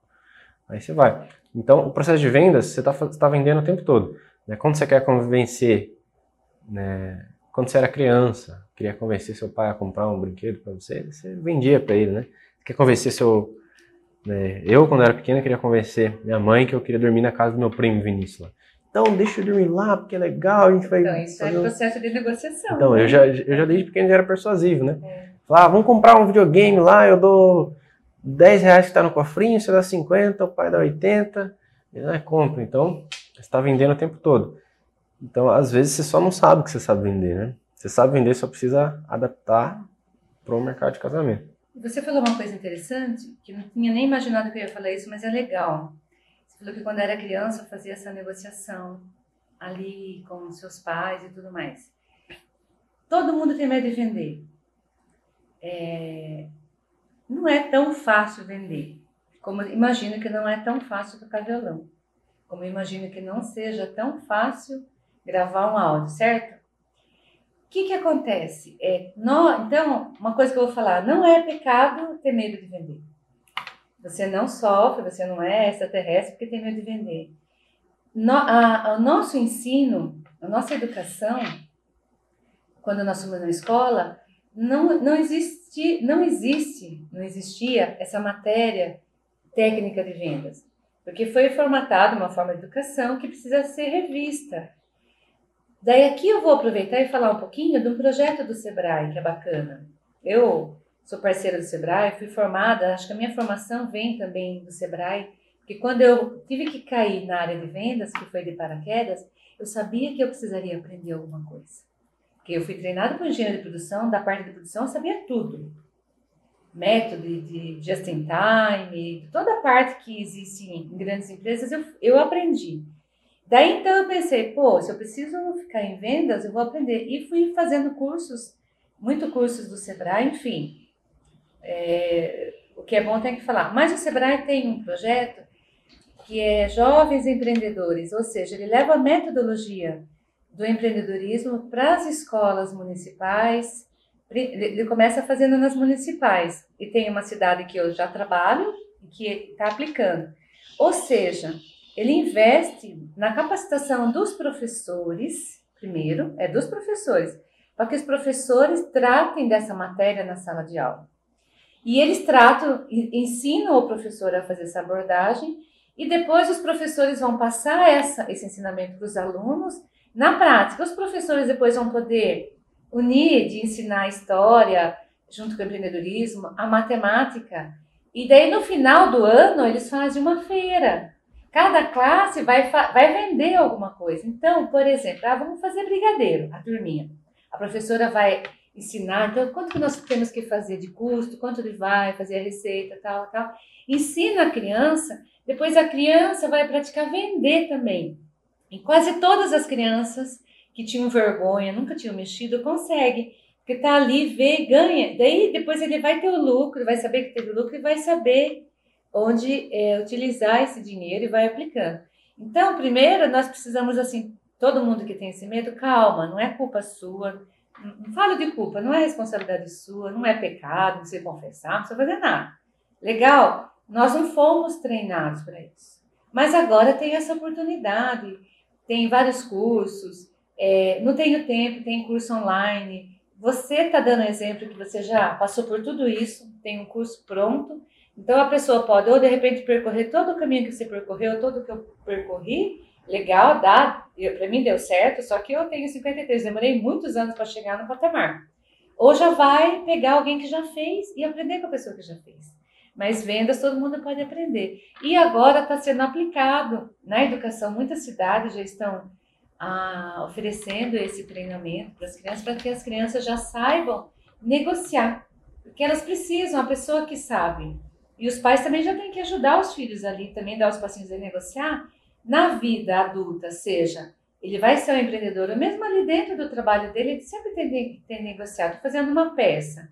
Aí você vai. Então, o processo de vendas, você está tá vendendo o tempo todo. Né? Quando você quer convencer, né? quando você era criança, queria convencer seu pai a comprar um brinquedo para você, você vendia para ele, né? Quer convencer seu... Né? Eu, quando era pequena, queria convencer minha mãe que eu queria dormir na casa do meu primo Vinícius. Então, deixa eu dormir lá, porque é legal, a gente vai... Então, isso é um processo de negociação. Então, né? eu, já, eu já desde pequeno já era persuasivo, né? É. Falar, ah, vamos comprar um videogame lá, eu dou 10 reais que está no cofrinho, você dá 50, o pai dá 80, e não é compra. Então, você está vendendo o tempo todo. Então, às vezes, você só não sabe que você sabe vender, né? Você sabe vender, só precisa adaptar para o mercado de casamento. Você falou uma coisa interessante, que eu não tinha nem imaginado que eu ia falar isso, mas é legal. Você falou que quando era criança fazia essa negociação ali com seus pais e tudo mais. Todo mundo tem medo de vender. É, não é tão fácil vender. Como imagino que não é tão fácil tocar violão. Como imagino que não seja tão fácil gravar um áudio, certo? Que, que acontece? É, então, uma coisa que eu vou falar, não é pecado ter medo de vender. Você não sofre, você não é extraterrestre porque tem medo de vender. No, a, o nosso ensino, a nossa educação, quando nós fomos na escola, não, não, existe, não existe, não existia essa matéria técnica de vendas. Porque foi formatada uma forma de educação que precisa ser revista. Daí aqui eu vou aproveitar e falar um pouquinho de um projeto do Sebrae, que é bacana. Eu sou parceira do Sebrae, fui formada, acho que a minha formação vem também do Sebrae, porque quando eu tive que cair na área de vendas, que foi de paraquedas, eu sabia que eu precisaria aprender alguma coisa. Porque eu fui treinada por engenheiro de produção, da parte de produção eu sabia tudo. Método de just in time, toda a parte que existe em grandes empresas eu, eu aprendi. Daí então eu pensei, pô, se eu preciso ficar em vendas, eu vou aprender. E fui fazendo cursos, muito cursos do Sebrae, enfim. É, o que é bom tem que falar. Mas o Sebrae tem um projeto que é Jovens Empreendedores, ou seja, ele leva a metodologia do empreendedorismo para as escolas municipais. Ele começa fazendo nas municipais. E tem uma cidade que eu já trabalho e que está aplicando. Ou seja, ele investe na capacitação dos professores, primeiro, é dos professores, para que os professores tratem dessa matéria na sala de aula. E eles tratam, ensinam o professor a fazer essa abordagem e depois os professores vão passar essa, esse ensinamento para os alunos na prática. Os professores depois vão poder unir de ensinar a história junto com o empreendedorismo, a matemática. E daí no final do ano eles fazem uma feira. Cada classe vai, vai vender alguma coisa. Então, por exemplo, ah, vamos fazer brigadeiro, a turminha. A professora vai ensinar, então, quanto que nós temos que fazer de custo, quanto ele vai fazer a receita, tal, tal. Ensina a criança, depois a criança vai praticar vender também. E quase todas as crianças que tinham vergonha, nunca tinham mexido, conseguem. Porque tá ali, vê, ganha. Daí depois ele vai ter o lucro, vai saber que teve lucro e vai saber onde é, utilizar esse dinheiro e vai aplicando. Então, primeiro, nós precisamos, assim, todo mundo que tem esse medo, calma, não é culpa sua, não falo de culpa, não é responsabilidade sua, não é pecado, não se confessar, não precisa fazer nada. Legal? Nós não fomos treinados para isso. Mas agora tem essa oportunidade, tem vários cursos, é, não tenho tempo, tem curso online. Você está dando exemplo que você já passou por tudo isso, tem um curso pronto. Então a pessoa pode, ou de repente, percorrer todo o caminho que você percorreu, todo o que eu percorri, legal, dá, para mim deu certo, só que eu tenho 53, demorei muitos anos para chegar no patamar. Ou já vai pegar alguém que já fez e aprender com a pessoa que já fez. Mas vendas todo mundo pode aprender. E agora está sendo aplicado na educação. Muitas cidades já estão ah, oferecendo esse treinamento para as crianças, para que as crianças já saibam negociar. Porque elas precisam, a pessoa que sabe. E os pais também já têm que ajudar os filhos ali, também dar os passinhos a negociar na vida adulta, seja ele vai ser um empreendedor, ou mesmo ali dentro do trabalho dele, ele sempre tem, tem negociado, fazendo uma peça.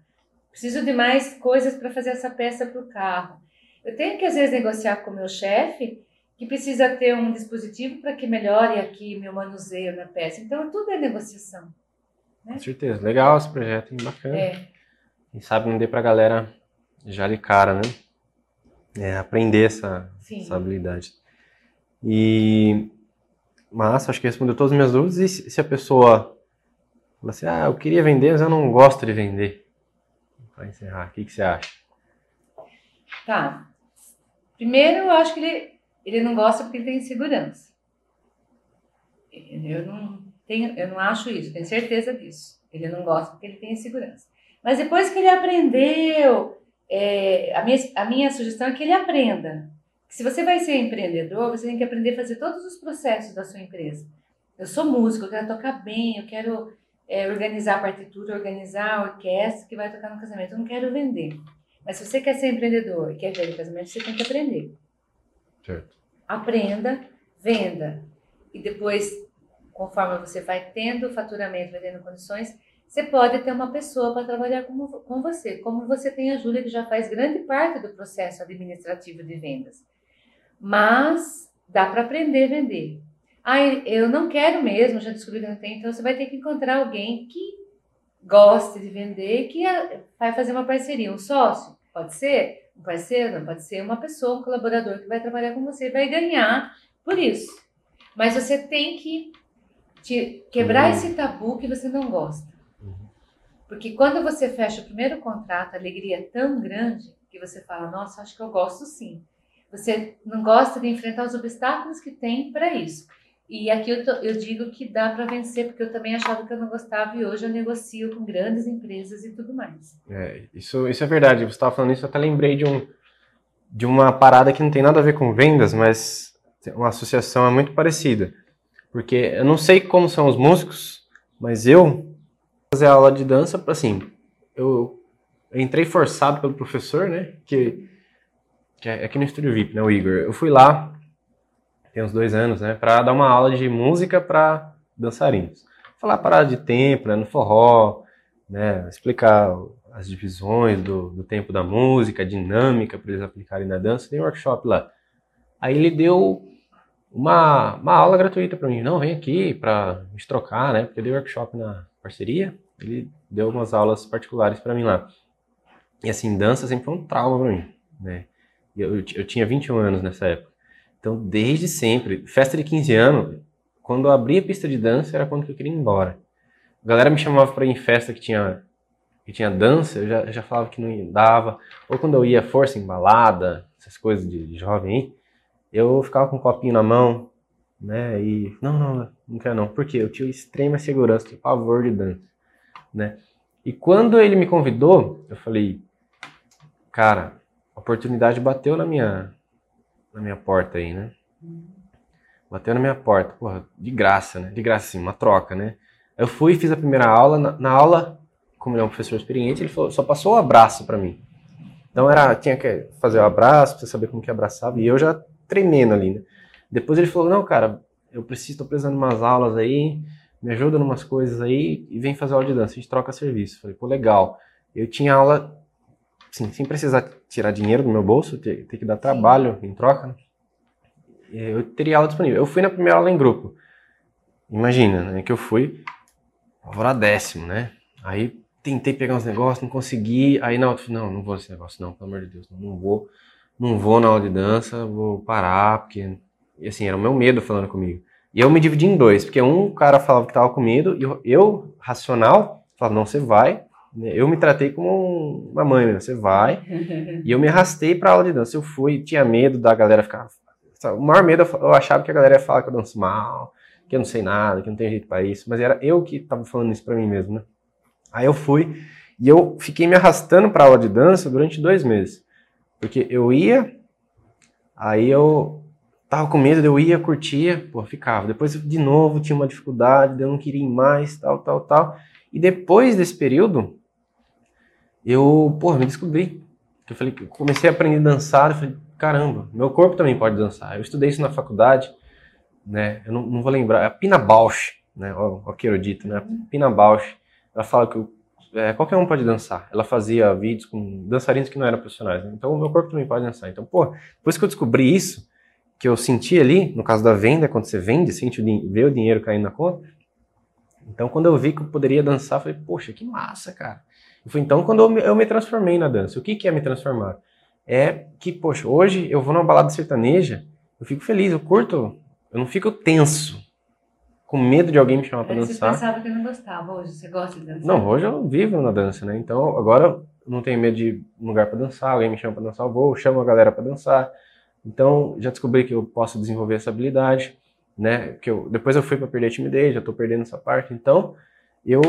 Preciso de mais coisas para fazer essa peça para o carro. Eu tenho que, às vezes, negociar com o meu chefe que precisa ter um dispositivo para que melhore aqui meu manuseio na peça. Então, tudo é negociação. Né? Com certeza. Legal esse projeto, hein? bacana. É. Quem sabe não dê para a galera já de cara, né? É, aprender essa, essa habilidade. E massa, acho que respondeu todas as minhas dúvidas. E se a pessoa fala assim, ah, eu queria vender, mas eu não gosto de vender? Para encerrar, o que, que você acha? Tá. Primeiro, eu acho que ele, ele não gosta porque ele tem insegurança. Eu não, tenho, eu não acho isso, tenho certeza disso. Ele não gosta porque ele tem insegurança. Mas depois que ele aprendeu, é, a, minha, a minha sugestão é que ele aprenda. Se você vai ser empreendedor, você tem que aprender a fazer todos os processos da sua empresa. Eu sou músico, eu quero tocar bem, eu quero é, organizar a partitura, organizar a orquestra que vai tocar no casamento. Eu não quero vender. Mas se você quer ser empreendedor e quer ver no casamento, você tem que aprender. Certo. Aprenda, venda. E depois, conforme você vai tendo faturamento, vai tendo condições, você pode ter uma pessoa para trabalhar com, com você. Como você tem a Júlia, que já faz grande parte do processo administrativo de vendas. Mas dá para aprender a vender. Ah, eu não quero mesmo, já descobri que não tem, então você vai ter que encontrar alguém que goste de vender, que vai fazer uma parceria, um sócio, pode ser um parceiro, não pode ser uma pessoa, um colaborador que vai trabalhar com você e vai ganhar por isso. Mas você tem que te, quebrar uhum. esse tabu que você não gosta. Porque quando você fecha o primeiro contrato, a alegria é tão grande que você fala, nossa, acho que eu gosto sim. Você não gosta de enfrentar os obstáculos que tem para isso. E aqui eu, tô, eu digo que dá para vencer, porque eu também achava que eu não gostava e hoje eu negocio com grandes empresas e tudo mais. É, isso, isso é verdade. Você estava falando isso, eu até lembrei de, um, de uma parada que não tem nada a ver com vendas, mas uma associação é muito parecida. Porque eu não sei como são os músicos, mas eu fazer aula de dança, assim, eu, entrei forçado pelo professor, né? Que, que é aqui no Estúdio VIP, né? O Igor. Eu fui lá tem uns dois anos, né, para dar uma aula de música para dançarinos. Falar parada de tempo, né, no forró, né, explicar as divisões do, do tempo da música, a dinâmica para eles aplicarem na dança. Tem um workshop lá. Aí ele deu uma, uma aula gratuita para mim. Não, vem aqui para gente trocar, né? Porque eu dei workshop na parceria. Ele deu umas aulas particulares para mim lá. E assim, dança sempre foi um trauma para mim, né? Eu, eu, eu tinha 21 anos nessa época. Então, desde sempre, festa de 15 anos, quando eu abria a pista de dança, era quando eu queria ir embora. A galera me chamava para ir em festa que tinha, que tinha dança, eu já, eu já falava que não dava. Ou quando eu ia força em balada, essas coisas de, de jovem aí, eu ficava com um copinho na mão, né? E não, não, não quero não. Porque eu tinha extrema segurança, tinha pavor de dança, né? E quando ele me convidou, eu falei, cara, a oportunidade bateu na minha na minha porta aí, né? Bateu na minha porta, porra, de graça, né? De graça, sim, uma troca, né? Eu fui, fiz a primeira aula. Na, na aula, como ele é um professor experiente, ele falou, só passou o um abraço para mim. Então era, tinha que fazer o um abraço, pra saber como que abraçava, e eu já tremendo ali, né? Depois ele falou, não, cara, eu preciso, tô precisando de umas aulas aí, me ajuda em umas coisas aí, e vem fazer aula de dança, a gente troca serviço. Falei, pô, legal. Eu tinha aula Sim, sem precisar tirar dinheiro do meu bolso, ter, ter que dar trabalho em troca, né? eu teria aula disponível. Eu fui na primeira aula em grupo. Imagina, né, que eu fui décimo, né? Aí tentei pegar uns negócios, não consegui. Aí na outra, não, não vou nesse negócio, não, pelo amor de Deus, não, não vou, não vou na aula de dança, vou parar, porque e assim, era o meu medo falando comigo. E eu me dividi em dois, porque um cara falava que tava com medo, e eu, racional, falava, não, você vai? Eu me tratei como uma mãe, né? você vai. e eu me arrastei para aula de dança. Eu fui, tinha medo da galera ficar. O maior medo eu achava que a galera ia falar que eu danço mal, que eu não sei nada, que não tem jeito para isso. Mas era eu que estava falando isso para mim mesmo, né? Aí eu fui e eu fiquei me arrastando para aula de dança durante dois meses. Porque eu ia, aí eu tava com medo, eu ia, curtia, pô, ficava. Depois de novo tinha uma dificuldade, eu não queria ir mais, tal, tal, tal. E depois desse período, eu, porra, me descobri. Eu falei, comecei a aprender a dançar, eu falei, caramba, meu corpo também pode dançar. Eu estudei isso na faculdade, né? Eu não, não vou lembrar, é a Pina Bausch, né? O, o que erudito, né? Pina Bausch, ela fala que é, qualquer um pode dançar. Ela fazia vídeos com dançarinos que não eram profissionais. Né? Então, o meu corpo também pode dançar. Então, pô, depois que eu descobri isso, que eu senti ali, no caso da venda, quando você vende, sente o, vê o dinheiro caindo na conta. Então, quando eu vi que eu poderia dançar, eu falei, poxa, que massa, cara. Foi então quando eu me, eu me transformei na dança. O que, que é me transformar? É que, poxa, hoje eu vou numa balada sertaneja, eu fico feliz, eu curto, eu não fico tenso, com medo de alguém me chamar para dançar. Você pensava que não gostava, hoje você gosta de dançar? Não, hoje eu vivo na dança, né? Então agora eu não tenho medo de um lugar para dançar, alguém me chama para dançar, eu vou, chamo a galera para dançar. Então já descobri que eu posso desenvolver essa habilidade, né? Que eu, depois eu fui para perder a timidez, já estou perdendo essa parte. Então eu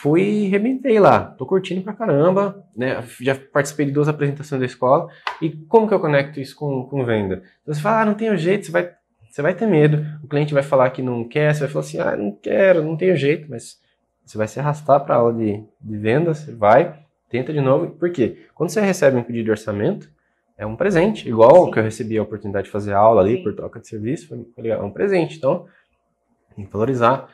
fui e rebentei lá. Tô curtindo pra caramba, né? Já participei de duas apresentações da escola. E como que eu conecto isso com, com venda? Então, você fala, ah, não tem jeito, você vai, você vai ter medo. O cliente vai falar que não quer, você vai falar assim, ah, não quero, não tenho jeito, mas você vai se arrastar para aula de, de venda, você vai, tenta de novo. Por quê? Quando você recebe um pedido de orçamento, é um presente, igual Sim. que eu recebi a oportunidade de fazer aula ali Sim. por troca de serviço, foi legal, é um presente. Então, tem que valorizar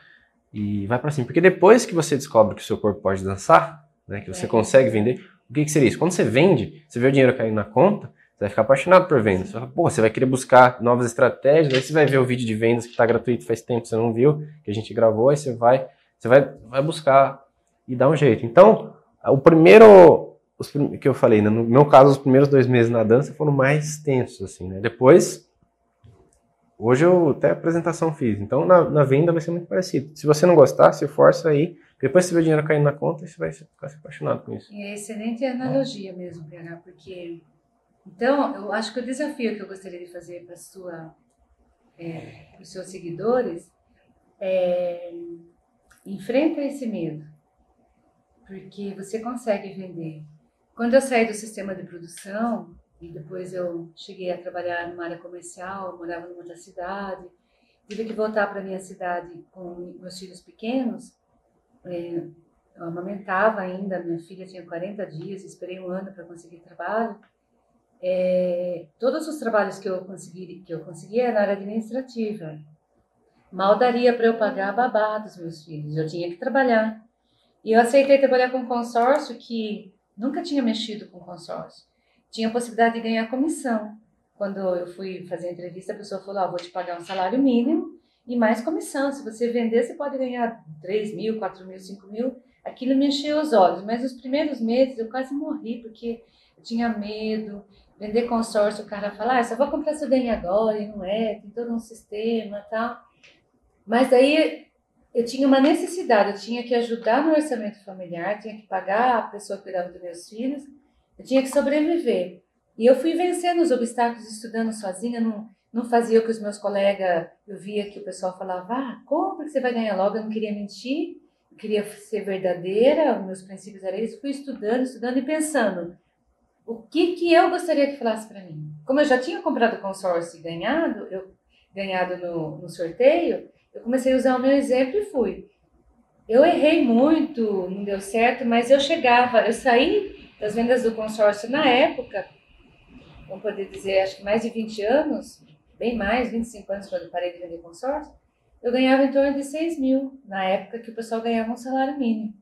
e vai para cima. Porque depois que você descobre que o seu corpo pode dançar, né, que você é. consegue vender, o que, que seria isso? Quando você vende, você vê o dinheiro caindo na conta, você vai ficar apaixonado por vendas. Você, Pô, você vai querer buscar novas estratégias, aí você vai ver o vídeo de vendas que está gratuito faz tempo, você não viu, que a gente gravou, aí você vai, você vai, vai buscar e dar um jeito. Então, o primeiro, os, que eu falei, né, no meu caso, os primeiros dois meses na dança foram mais tensos, assim, né? Depois, hoje eu até apresentação fiz. Então, na, na venda vai ser muito parecido. Se você não gostar, se força aí, depois você vê o dinheiro caindo na conta e você vai ficar apaixonado com isso. É excelente analogia mesmo, PH, porque então eu acho que o desafio que eu gostaria de fazer para sua é, os seus seguidores é enfrenta esse medo, porque você consegue vender. Quando eu saí do sistema de produção e depois eu cheguei a trabalhar numa área comercial, morava numa outra cidade, tive que voltar para minha cidade com meus filhos pequenos é, eu amamentava ainda, minha filha tinha 40 dias, esperei um ano para conseguir trabalho. É, todos os trabalhos que eu consegui, que eu conseguia na área administrativa. Mal daria para eu pagar a babá dos meus filhos, eu tinha que trabalhar. E eu aceitei trabalhar com um consórcio que nunca tinha mexido com consórcio. Tinha a possibilidade de ganhar comissão. Quando eu fui fazer a entrevista, a pessoa falou: ah, vou te pagar um salário mínimo e mais comissão. Se você vender, você pode ganhar 3 mil, 4 mil, 5 mil. Aquilo me encheu os olhos, mas os primeiros meses eu quase morri, porque eu tinha medo. Vender consórcio, o cara fala, ah, só vou comprar seu bem agora, e não é, tem todo um sistema tal. Mas aí eu tinha uma necessidade, eu tinha que ajudar no orçamento familiar, tinha que pagar a pessoa que cuidava dos meus filhos, eu tinha que sobreviver. E eu fui vencendo os obstáculos estudando sozinha, não, não fazia o que os meus colegas, eu via que o pessoal falava, ah, compra que você vai ganhar logo, eu não queria mentir, eu queria ser verdadeira, os meus princípios eram isso, fui estudando, estudando e pensando, o que que eu gostaria que falasse para mim? Como eu já tinha comprado consórcio e ganhado, eu ganhado no, no sorteio, eu comecei a usar o meu exemplo e fui. Eu errei muito, não deu certo, mas eu chegava, eu saí das vendas do consórcio na época, vamos poder dizer, acho que mais de 20 anos, bem mais, 25 anos quando parei de vender consórcio, eu ganhava em torno de 6 mil, na época que o pessoal ganhava um salário mínimo.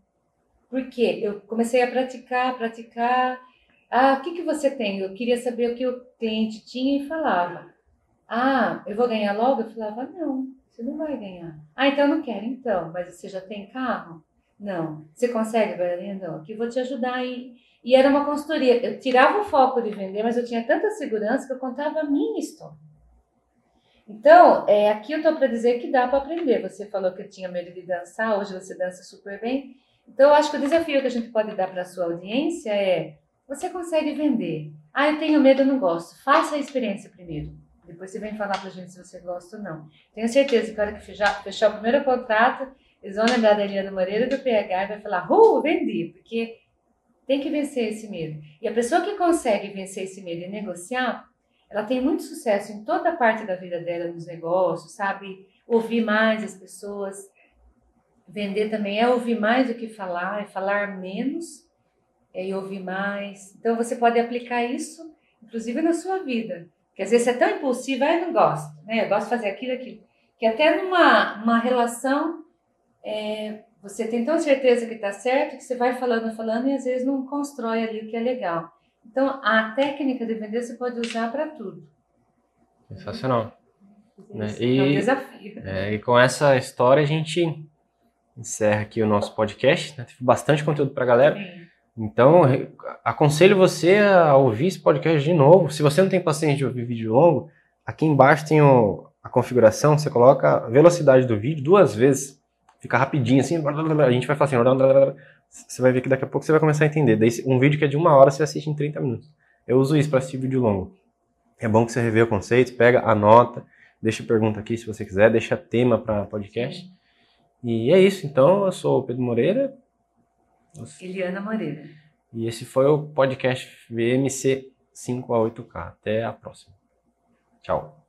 Por quê? Eu comecei a praticar, praticar. Ah, o que, que você tem? Eu queria saber o que o cliente tinha e falava. Ah, eu vou ganhar logo? Eu falava, não, você não vai ganhar. Ah, então eu não quero, então. Mas você já tem carro? Não. Você consegue, Bailarina? Não. Aqui vou te ajudar aí. E era uma consultoria. Eu tirava o foco de vender, mas eu tinha tanta segurança que eu contava a minha história. Então, é, aqui eu estou para dizer que dá para aprender. Você falou que tinha medo de dançar, hoje você dança super bem. Então, eu acho que o desafio que a gente pode dar para a sua audiência é: você consegue vender? Ah, eu tenho medo, eu não gosto. Faça a experiência primeiro. Depois você vem falar para a gente se você gosta ou não. Tenho certeza que a hora que fechar, fechar o primeiro contrato, eles vão lembrar da Eliana Moreira do PH e vai falar: uh, vendi, porque tem que vencer esse medo. E a pessoa que consegue vencer esse medo e negociar, ela tem muito sucesso em toda parte da vida dela, nos negócios, sabe? Ouvir mais as pessoas. Vender também é ouvir mais do que falar, é falar menos é, e ouvir mais. Então você pode aplicar isso, inclusive na sua vida. Porque às vezes você é tão impulsiva, ah, eu não gosto, né? Eu gosto de fazer aquilo, aquilo. Que até numa uma relação, é, você tem tão certeza que está certo que você vai falando, falando e às vezes não constrói ali o que é legal. Então, a técnica de vender você pode usar para tudo. Sensacional. Né? E, é um desafio. É, e com essa história a gente encerra aqui o nosso podcast. Né? Teve bastante conteúdo para a galera. Sim. Então, aconselho você a ouvir esse podcast de novo. Se você não tem paciência de ouvir vídeo longo, aqui embaixo tem o, a configuração. Você coloca a velocidade do vídeo duas vezes. Fica rapidinho assim. A gente vai falar assim você vai ver que daqui a pouco você vai começar a entender. Daí, um vídeo que é de uma hora, você assiste em 30 minutos. Eu uso isso para assistir vídeo longo. É bom que você reveja o conceito, pega, anota, deixa pergunta aqui se você quiser, deixa tema para podcast. E é isso. Então, eu sou o Pedro Moreira. Eliana Moreira. E esse foi o podcast VMC 5 a 8K. Até a próxima. Tchau.